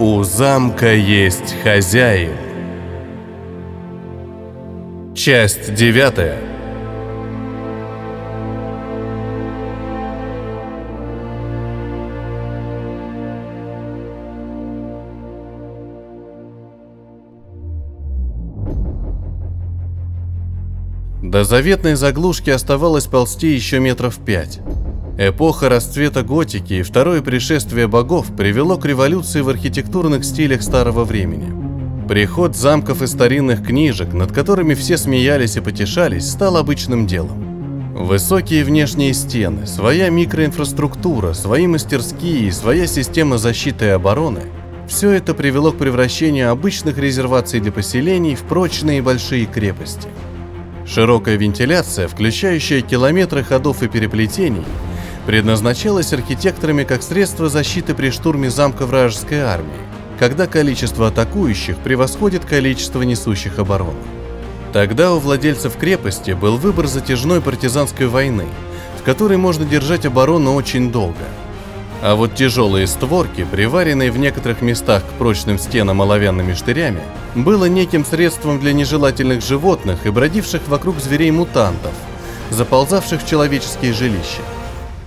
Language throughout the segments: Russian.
У замка есть хозяин. Часть девятая. До заветной заглушки оставалось ползти еще метров пять. Эпоха расцвета готики и второе пришествие богов привело к революции в архитектурных стилях старого времени. Приход замков и старинных книжек, над которыми все смеялись и потешались, стал обычным делом. Высокие внешние стены, своя микроинфраструктура, свои мастерские и своя система защиты и обороны – все это привело к превращению обычных резерваций для поселений в прочные большие крепости. Широкая вентиляция, включающая километры ходов и переплетений – предназначалась архитекторами как средство защиты при штурме замка вражеской армии, когда количество атакующих превосходит количество несущих оборону. Тогда у владельцев крепости был выбор затяжной партизанской войны, в которой можно держать оборону очень долго. А вот тяжелые створки, приваренные в некоторых местах к прочным стенам оловянными штырями, было неким средством для нежелательных животных и бродивших вокруг зверей-мутантов, заползавших в человеческие жилища.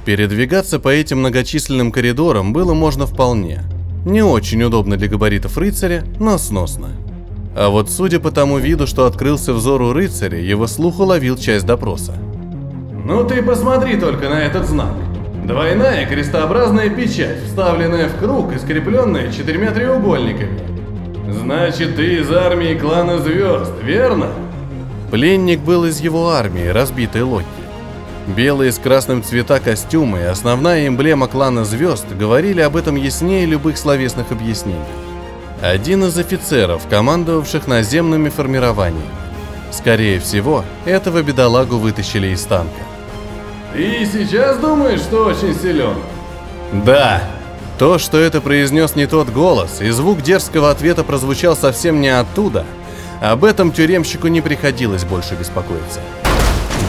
Передвигаться по этим многочисленным коридорам было можно вполне. Не очень удобно для габаритов рыцаря, но сносно. А вот судя по тому виду, что открылся взору рыцаря, его слух уловил часть допроса. «Ну ты посмотри только на этот знак. Двойная крестообразная печать, вставленная в круг и скрепленная четырьмя треугольниками. Значит, ты из армии клана Звезд, верно?» Пленник был из его армии, разбитой Локи. Белые с красным цвета костюмы и основная эмблема клана звезд говорили об этом яснее любых словесных объяснений. Один из офицеров, командовавших наземными формированиями. Скорее всего, этого бедолагу вытащили из танка. «Ты сейчас думаешь, что очень силен?» «Да», то, что это произнес не тот голос, и звук дерзкого ответа прозвучал совсем не оттуда, об этом тюремщику не приходилось больше беспокоиться.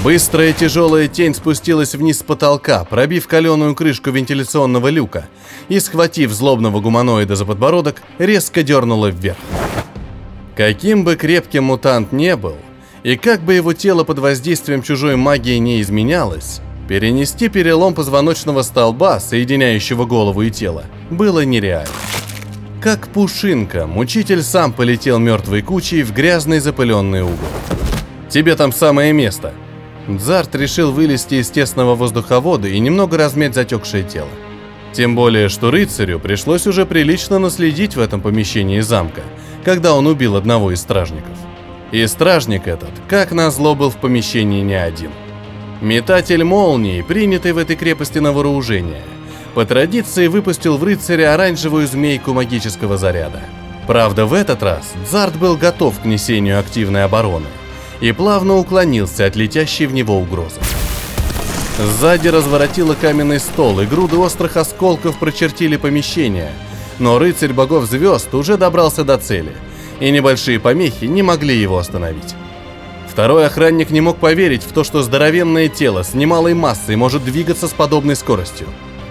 Быстрая тяжелая тень спустилась вниз с потолка, пробив каленую крышку вентиляционного люка и, схватив злобного гуманоида за подбородок, резко дернула вверх. Каким бы крепким мутант не был, и как бы его тело под воздействием чужой магии не изменялось, перенести перелом позвоночного столба, соединяющего голову и тело, было нереально. Как пушинка, мучитель сам полетел мертвой кучей в грязный запыленный угол. «Тебе там самое место», Дзарт решил вылезти из тесного воздуховода и немного размять затекшее тело. Тем более, что рыцарю пришлось уже прилично наследить в этом помещении замка, когда он убил одного из стражников. И стражник этот, как назло, был в помещении не один. Метатель молний, принятый в этой крепости на вооружение, по традиции выпустил в рыцаря оранжевую змейку магического заряда. Правда, в этот раз Дзарт был готов к несению активной обороны – и плавно уклонился от летящей в него угрозы. Сзади разворотило каменный стол, и груды острых осколков прочертили помещение, но рыцарь богов звезд уже добрался до цели, и небольшие помехи не могли его остановить. Второй охранник не мог поверить в то, что здоровенное тело с немалой массой может двигаться с подобной скоростью.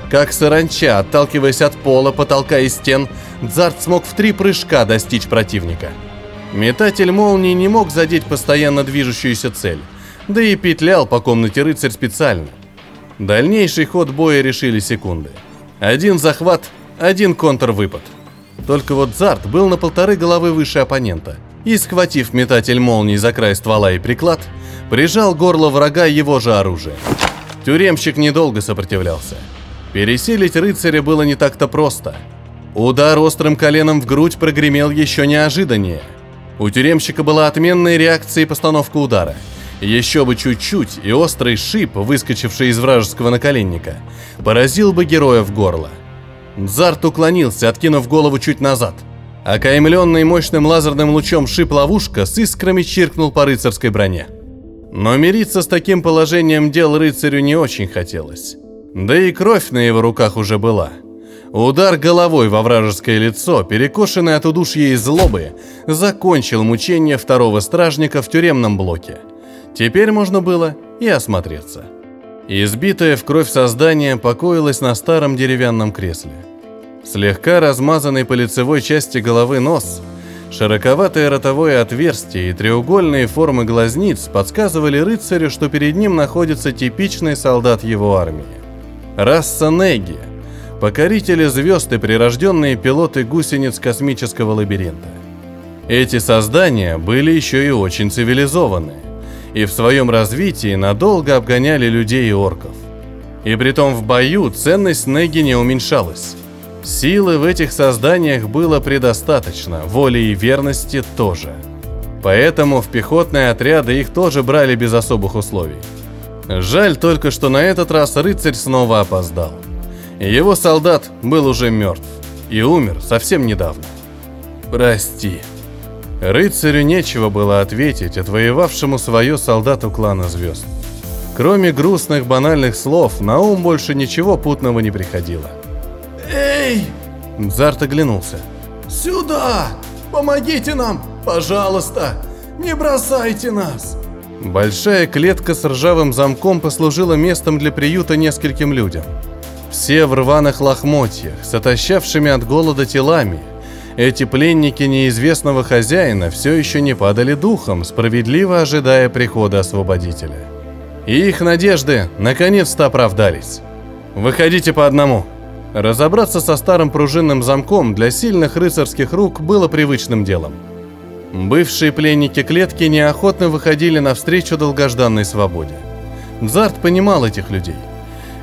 Как саранча, отталкиваясь от пола, потолка и стен, Дзарт смог в три прыжка достичь противника – Метатель молнии не мог задеть постоянно движущуюся цель, да и петлял по комнате рыцарь специально. Дальнейший ход боя решили секунды. Один захват, один контрвыпад. Только вот Зарт был на полторы головы выше оппонента, и, схватив метатель молнии за край ствола и приклад, прижал горло врага его же оружие. Тюремщик недолго сопротивлялся. Пересилить рыцаря было не так-то просто. Удар острым коленом в грудь прогремел еще неожиданнее – у тюремщика была отменная реакция и постановка удара. Еще бы чуть-чуть, и острый шип, выскочивший из вражеского наколенника, поразил бы героя в горло. Дзарт уклонился, откинув голову чуть назад. Окаймленный мощным лазерным лучом шип-ловушка с искрами чиркнул по рыцарской броне. Но мириться с таким положением дел рыцарю не очень хотелось. Да и кровь на его руках уже была – Удар головой во вражеское лицо, перекошенный от удушья и злобы, закончил мучение второго стражника в тюремном блоке. Теперь можно было и осмотреться. Избитое в кровь создание покоилось на старом деревянном кресле. Слегка размазанный по лицевой части головы нос, широковатое ротовое отверстие и треугольные формы глазниц подсказывали рыцарю, что перед ним находится типичный солдат его армии. Раса Неги, покорители звезд и прирожденные пилоты гусениц космического лабиринта. Эти создания были еще и очень цивилизованы, и в своем развитии надолго обгоняли людей и орков. И притом в бою ценность Неги не уменьшалась. Силы в этих созданиях было предостаточно, воли и верности тоже. Поэтому в пехотные отряды их тоже брали без особых условий. Жаль только, что на этот раз рыцарь снова опоздал. Его солдат был уже мертв и умер совсем недавно. «Прости». Рыцарю нечего было ответить отвоевавшему свое солдату клана звезд. Кроме грустных банальных слов, на ум больше ничего путного не приходило. Эй! Зарт оглянулся. Сюда! Помогите нам! Пожалуйста! Не бросайте нас! Большая клетка с ржавым замком послужила местом для приюта нескольким людям. Все в рваных лохмотьях, с от голода телами. Эти пленники неизвестного хозяина все еще не падали духом, справедливо ожидая прихода освободителя. И их надежды наконец-то оправдались. «Выходите по одному», Разобраться со старым пружинным замком для сильных рыцарских рук было привычным делом. Бывшие пленники клетки неохотно выходили навстречу долгожданной свободе. Дзарт понимал этих людей.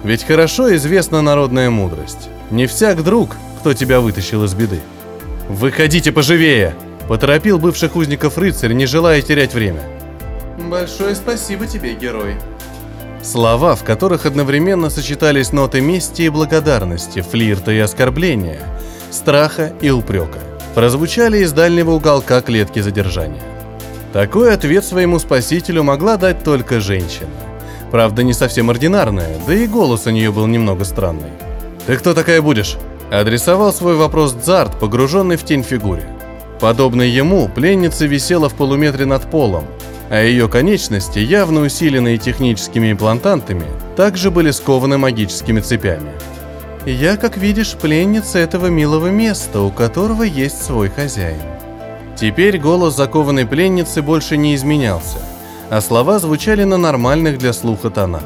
Ведь хорошо известна народная мудрость. Не всяк друг, кто тебя вытащил из беды. «Выходите поживее!» – поторопил бывших узников рыцарь, не желая терять время. «Большое спасибо тебе, герой», Слова, в которых одновременно сочетались ноты мести и благодарности, флирта и оскорбления, страха и упрека, прозвучали из дальнего уголка клетки задержания. Такой ответ своему спасителю могла дать только женщина. Правда, не совсем ординарная, да и голос у нее был немного странный. «Ты кто такая будешь?» Адресовал свой вопрос Дзарт, погруженный в тень фигуре. Подобно ему, пленница висела в полуметре над полом, а ее конечности, явно усиленные техническими имплантантами, также были скованы магическими цепями. «Я, как видишь, пленница этого милого места, у которого есть свой хозяин». Теперь голос закованной пленницы больше не изменялся, а слова звучали на нормальных для слуха тонах.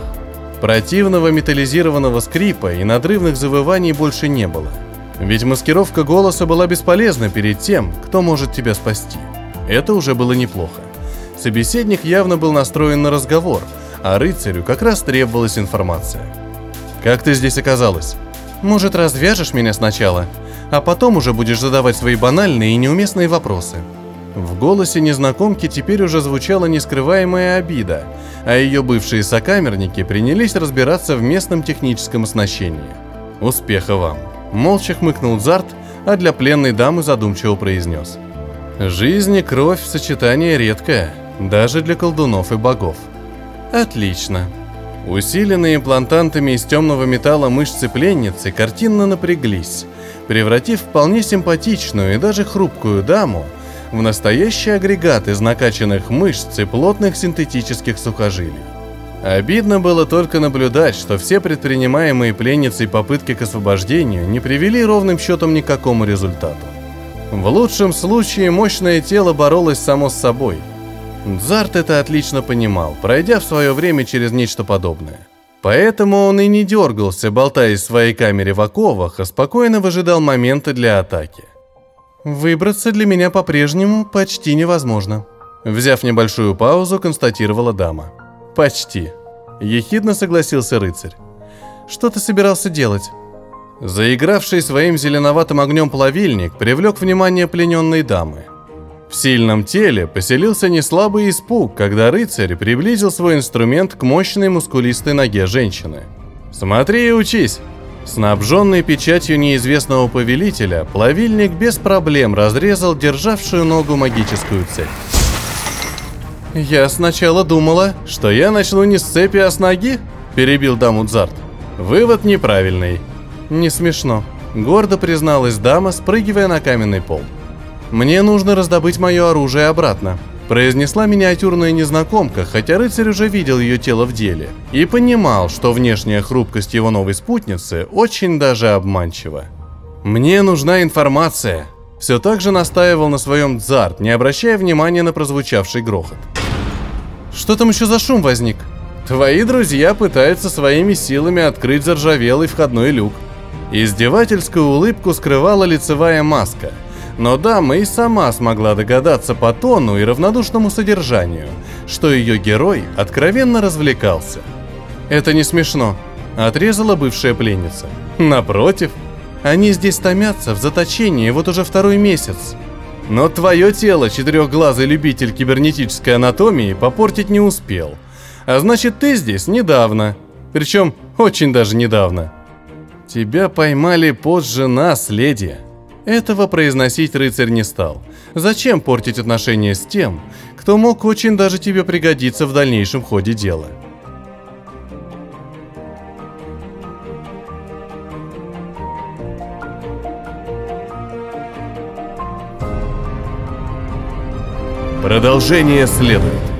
Противного металлизированного скрипа и надрывных завываний больше не было. Ведь маскировка голоса была бесполезна перед тем, кто может тебя спасти. Это уже было неплохо. Собеседник явно был настроен на разговор, а рыцарю как раз требовалась информация. «Как ты здесь оказалась?» «Может, развяжешь меня сначала, а потом уже будешь задавать свои банальные и неуместные вопросы». В голосе незнакомки теперь уже звучала нескрываемая обида, а ее бывшие сокамерники принялись разбираться в местном техническом оснащении. «Успеха вам!» Молча хмыкнул Зарт, а для пленной дамы задумчиво произнес. «Жизнь и кровь – сочетание редкое даже для колдунов и богов. Отлично. Усиленные имплантантами из темного металла мышцы пленницы картинно напряглись, превратив вполне симпатичную и даже хрупкую даму в настоящий агрегат из накачанных мышц и плотных синтетических сухожилий. Обидно было только наблюдать, что все предпринимаемые пленницей попытки к освобождению не привели ровным счетом ни к какому результату. В лучшем случае мощное тело боролось само с собой – Зарт это отлично понимал, пройдя в свое время через нечто подобное. Поэтому он и не дергался, болтаясь в своей камере в оковах, а спокойно выжидал момента для атаки. «Выбраться для меня по-прежнему почти невозможно», Взяв небольшую паузу, констатировала дама. «Почти», – ехидно согласился рыцарь. «Что ты собирался делать?» Заигравший своим зеленоватым огнем плавильник привлек внимание плененной дамы. В сильном теле поселился неслабый испуг, когда рыцарь приблизил свой инструмент к мощной мускулистой ноге женщины. «Смотри и учись!» Снабженный печатью неизвестного повелителя, плавильник без проблем разрезал державшую ногу магическую цепь. «Я сначала думала, что я начну не с цепи, а с ноги», – перебил даму. Вывод неправильный. «Не смешно», – гордо призналась дама, спрыгивая на каменный пол. «Мне нужно раздобыть мое оружие обратно», произнесла миниатюрная незнакомка, хотя рыцарь уже видел ее тело в деле, и понимал, что внешняя хрупкость его новой спутницы очень даже обманчива. Мне нужна информация. Все так же настаивал на своем дзарт, не обращая внимания на прозвучавший грохот. Что там еще за шум возник? Твои друзья пытаются своими силами открыть заржавелый входной люк. Издевательскую улыбку скрывала лицевая маска. Но дама и сама смогла догадаться по тону и равнодушному содержанию, что ее герой откровенно развлекался. «Это не смешно», — отрезала бывшая пленница. «Напротив, они здесь томятся в заточении вот уже второй месяц. Но твое тело, четырехглазый любитель кибернетической анатомии, попортить не успел. А значит, ты здесь недавно. Причем очень даже недавно. Тебя поймали позже нас, леди. Этого произносить рыцарь не стал. Зачем портить отношения с тем, кто мог очень даже тебе пригодиться в дальнейшем ходе дела? Продолжение следует.